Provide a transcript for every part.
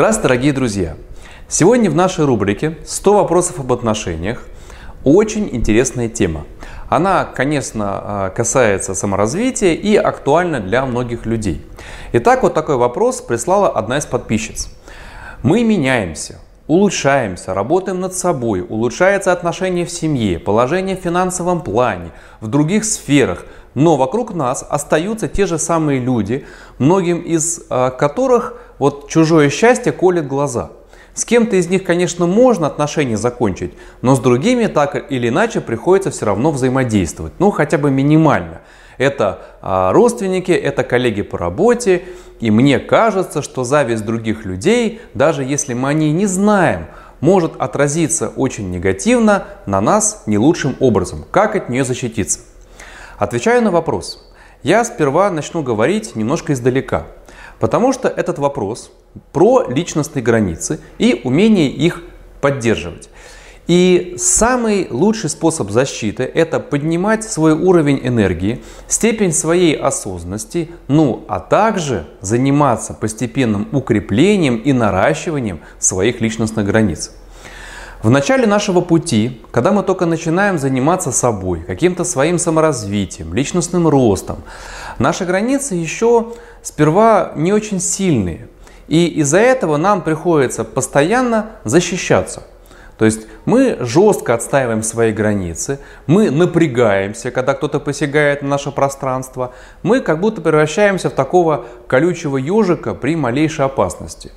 Здравствуйте, дорогие друзья! Сегодня в нашей рубрике «100 вопросов об отношениях» очень интересная тема. Она, конечно, а, касается саморазвития и актуальна для многих людей. Итак, вот такой вопрос прислала одна из подписчиц. Мы меняемся, улучшаемся, работаем над собой, улучшается отношение в семье, положение в финансовом плане, в других сферах, но вокруг нас остаются те же самые люди, многим из э, которых вот чужое счастье колет глаза. С кем-то из них, конечно, можно отношения закончить, но с другими так или иначе приходится все равно взаимодействовать, ну хотя бы минимально. Это а, родственники, это коллеги по работе, и мне кажется, что зависть других людей, даже если мы о ней не знаем, может отразиться очень негативно на нас не лучшим образом. Как от нее защититься? Отвечаю на вопрос. Я сперва начну говорить немножко издалека, потому что этот вопрос про личностные границы и умение их поддерживать. И самый лучший способ защиты – это поднимать свой уровень энергии, степень своей осознанности, ну а также заниматься постепенным укреплением и наращиванием своих личностных границ. В начале нашего пути, когда мы только начинаем заниматься собой, каким-то своим саморазвитием, личностным ростом, наши границы еще сперва не очень сильные. И из-за этого нам приходится постоянно защищаться. То есть мы жестко отстаиваем свои границы, мы напрягаемся, когда кто-то посягает на наше пространство, мы как будто превращаемся в такого колючего ежика при малейшей опасности.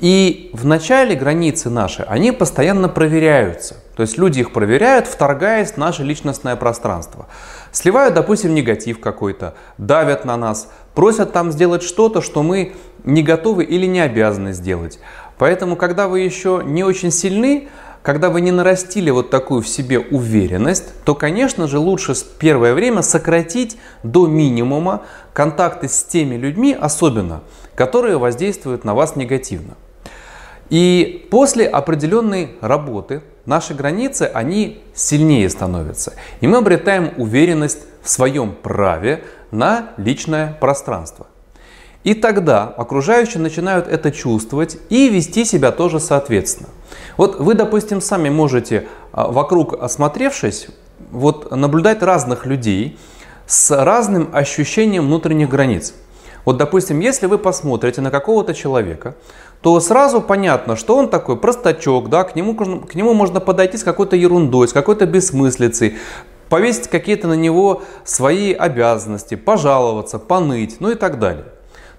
И в начале границы наши, они постоянно проверяются. То есть люди их проверяют, вторгаясь в наше личностное пространство. Сливают, допустим, негатив какой-то, давят на нас, просят там сделать что-то, что мы не готовы или не обязаны сделать. Поэтому, когда вы еще не очень сильны, когда вы не нарастили вот такую в себе уверенность, то, конечно же, лучше первое время сократить до минимума контакты с теми людьми, особенно, которые воздействуют на вас негативно. И после определенной работы наши границы, они сильнее становятся. И мы обретаем уверенность в своем праве на личное пространство. И тогда окружающие начинают это чувствовать и вести себя тоже соответственно. Вот вы, допустим, сами можете а, вокруг осмотревшись, вот наблюдать разных людей с разным ощущением внутренних границ. Вот, допустим, если вы посмотрите на какого-то человека, то сразу понятно, что он такой простачок, да, к нему, к нему можно подойти с какой-то ерундой, с какой-то бессмыслицей, повесить какие-то на него свои обязанности, пожаловаться, поныть, ну и так далее.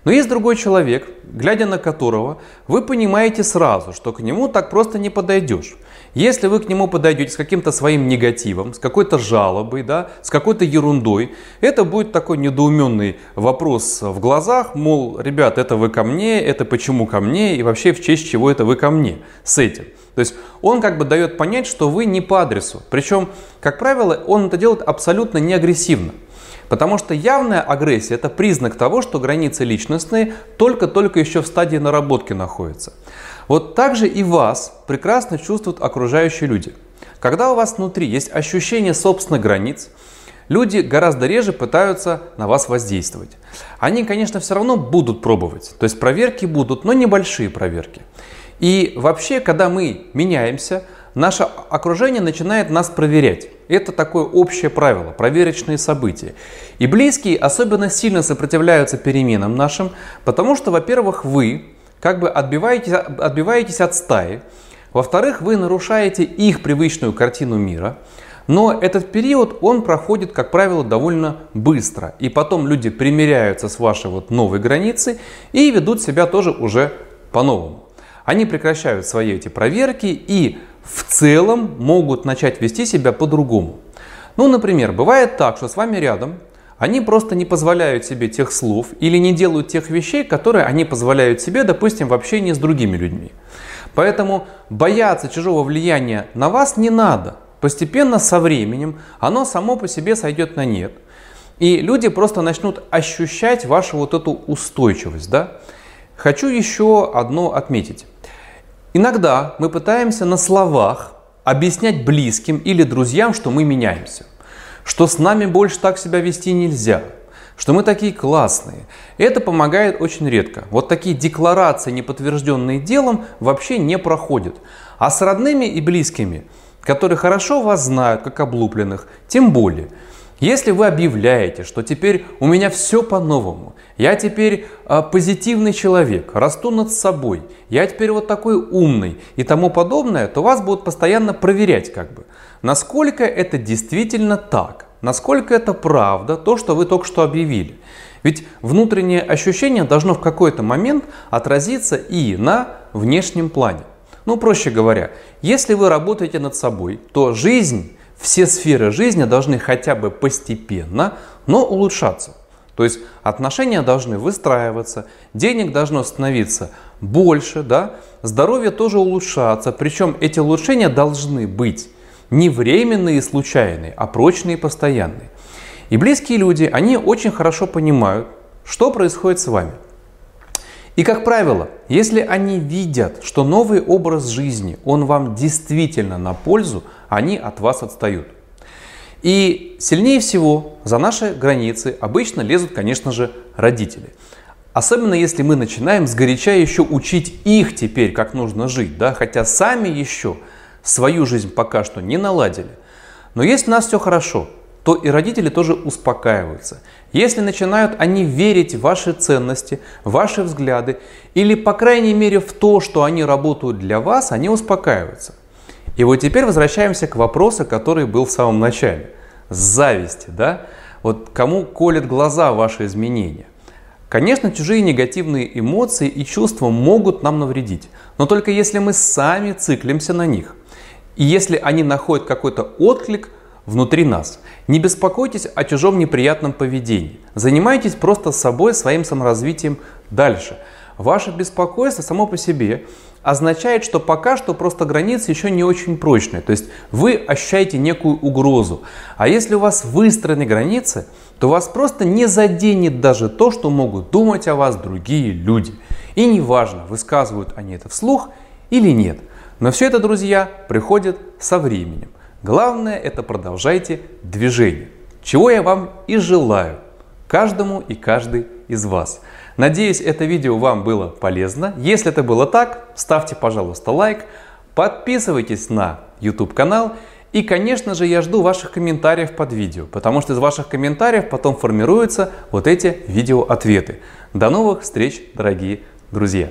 Но есть другой человек, глядя на которого, вы понимаете сразу, что к нему так просто не подойдешь. Если вы к нему подойдете с каким-то своим негативом, с какой-то жалобой, да, с какой-то ерундой, это будет такой недоуменный вопрос в глазах, мол, ребят, это вы ко мне, это почему ко мне, и вообще в честь чего это вы ко мне с этим. То есть он как бы дает понять, что вы не по адресу. Причем, как правило, он это делает абсолютно не агрессивно. Потому что явная агрессия – это признак того, что границы личностные только-только еще в стадии наработки находятся. Вот так же и вас прекрасно чувствуют окружающие люди. Когда у вас внутри есть ощущение собственных границ, люди гораздо реже пытаются на вас воздействовать. Они, конечно, все равно будут пробовать. То есть проверки будут, но небольшие проверки. И вообще, когда мы меняемся, наше окружение начинает нас проверять. Это такое общее правило, проверочные события. И близкие особенно сильно сопротивляются переменам нашим, потому что, во-первых, вы как бы отбиваетесь, отбиваетесь от стаи, во-вторых, вы нарушаете их привычную картину мира, но этот период, он проходит, как правило, довольно быстро. И потом люди примеряются с вашей вот новой границы и ведут себя тоже уже по-новому. Они прекращают свои эти проверки и в целом могут начать вести себя по-другому. Ну, например, бывает так, что с вами рядом они просто не позволяют себе тех слов или не делают тех вещей, которые они позволяют себе, допустим, в общении с другими людьми. Поэтому бояться чужого влияния на вас не надо. Постепенно со временем оно само по себе сойдет на нет. И люди просто начнут ощущать вашу вот эту устойчивость. Да? Хочу еще одно отметить. Иногда мы пытаемся на словах объяснять близким или друзьям, что мы меняемся, что с нами больше так себя вести нельзя, что мы такие классные. Это помогает очень редко. Вот такие декларации, не подтвержденные делом, вообще не проходят. А с родными и близкими, которые хорошо вас знают, как облупленных, тем более – если вы объявляете, что теперь у меня все по-новому, я теперь э, позитивный человек, расту над собой, я теперь вот такой умный и тому подобное, то вас будут постоянно проверять как бы, насколько это действительно так, насколько это правда, то, что вы только что объявили. Ведь внутреннее ощущение должно в какой-то момент отразиться и на внешнем плане. Ну, проще говоря, если вы работаете над собой, то жизнь все сферы жизни должны хотя бы постепенно, но улучшаться. То есть отношения должны выстраиваться, денег должно становиться больше, да? здоровье тоже улучшаться. Причем эти улучшения должны быть не временные и случайные, а прочные и постоянные. И близкие люди, они очень хорошо понимают, что происходит с вами. И как правило, если они видят, что новый образ жизни, он вам действительно на пользу, они от вас отстают. И сильнее всего за наши границы обычно лезут, конечно же, родители. Особенно если мы начинаем сгоряча еще учить их теперь, как нужно жить, да, хотя сами еще свою жизнь пока что не наладили. Но если у нас все хорошо, то и родители тоже успокаиваются. Если начинают они верить в ваши ценности, ваши взгляды, или по крайней мере в то, что они работают для вас, они успокаиваются. И вот теперь возвращаемся к вопросу, который был в самом начале. Зависти, да? Вот кому колят глаза ваши изменения? Конечно, чужие негативные эмоции и чувства могут нам навредить, но только если мы сами циклимся на них. И если они находят какой-то отклик – внутри нас. Не беспокойтесь о чужом неприятном поведении. Занимайтесь просто собой, своим саморазвитием дальше. Ваше беспокойство само по себе означает, что пока что просто границы еще не очень прочные. То есть вы ощущаете некую угрозу. А если у вас выстроены границы, то вас просто не заденет даже то, что могут думать о вас другие люди. И неважно, высказывают они это вслух или нет. Но все это, друзья, приходит со временем. Главное это продолжайте движение, чего я вам и желаю, каждому и каждой из вас. Надеюсь, это видео вам было полезно. Если это было так, ставьте, пожалуйста, лайк, подписывайтесь на YouTube канал и, конечно же, я жду ваших комментариев под видео, потому что из ваших комментариев потом формируются вот эти видео-ответы. До новых встреч, дорогие друзья!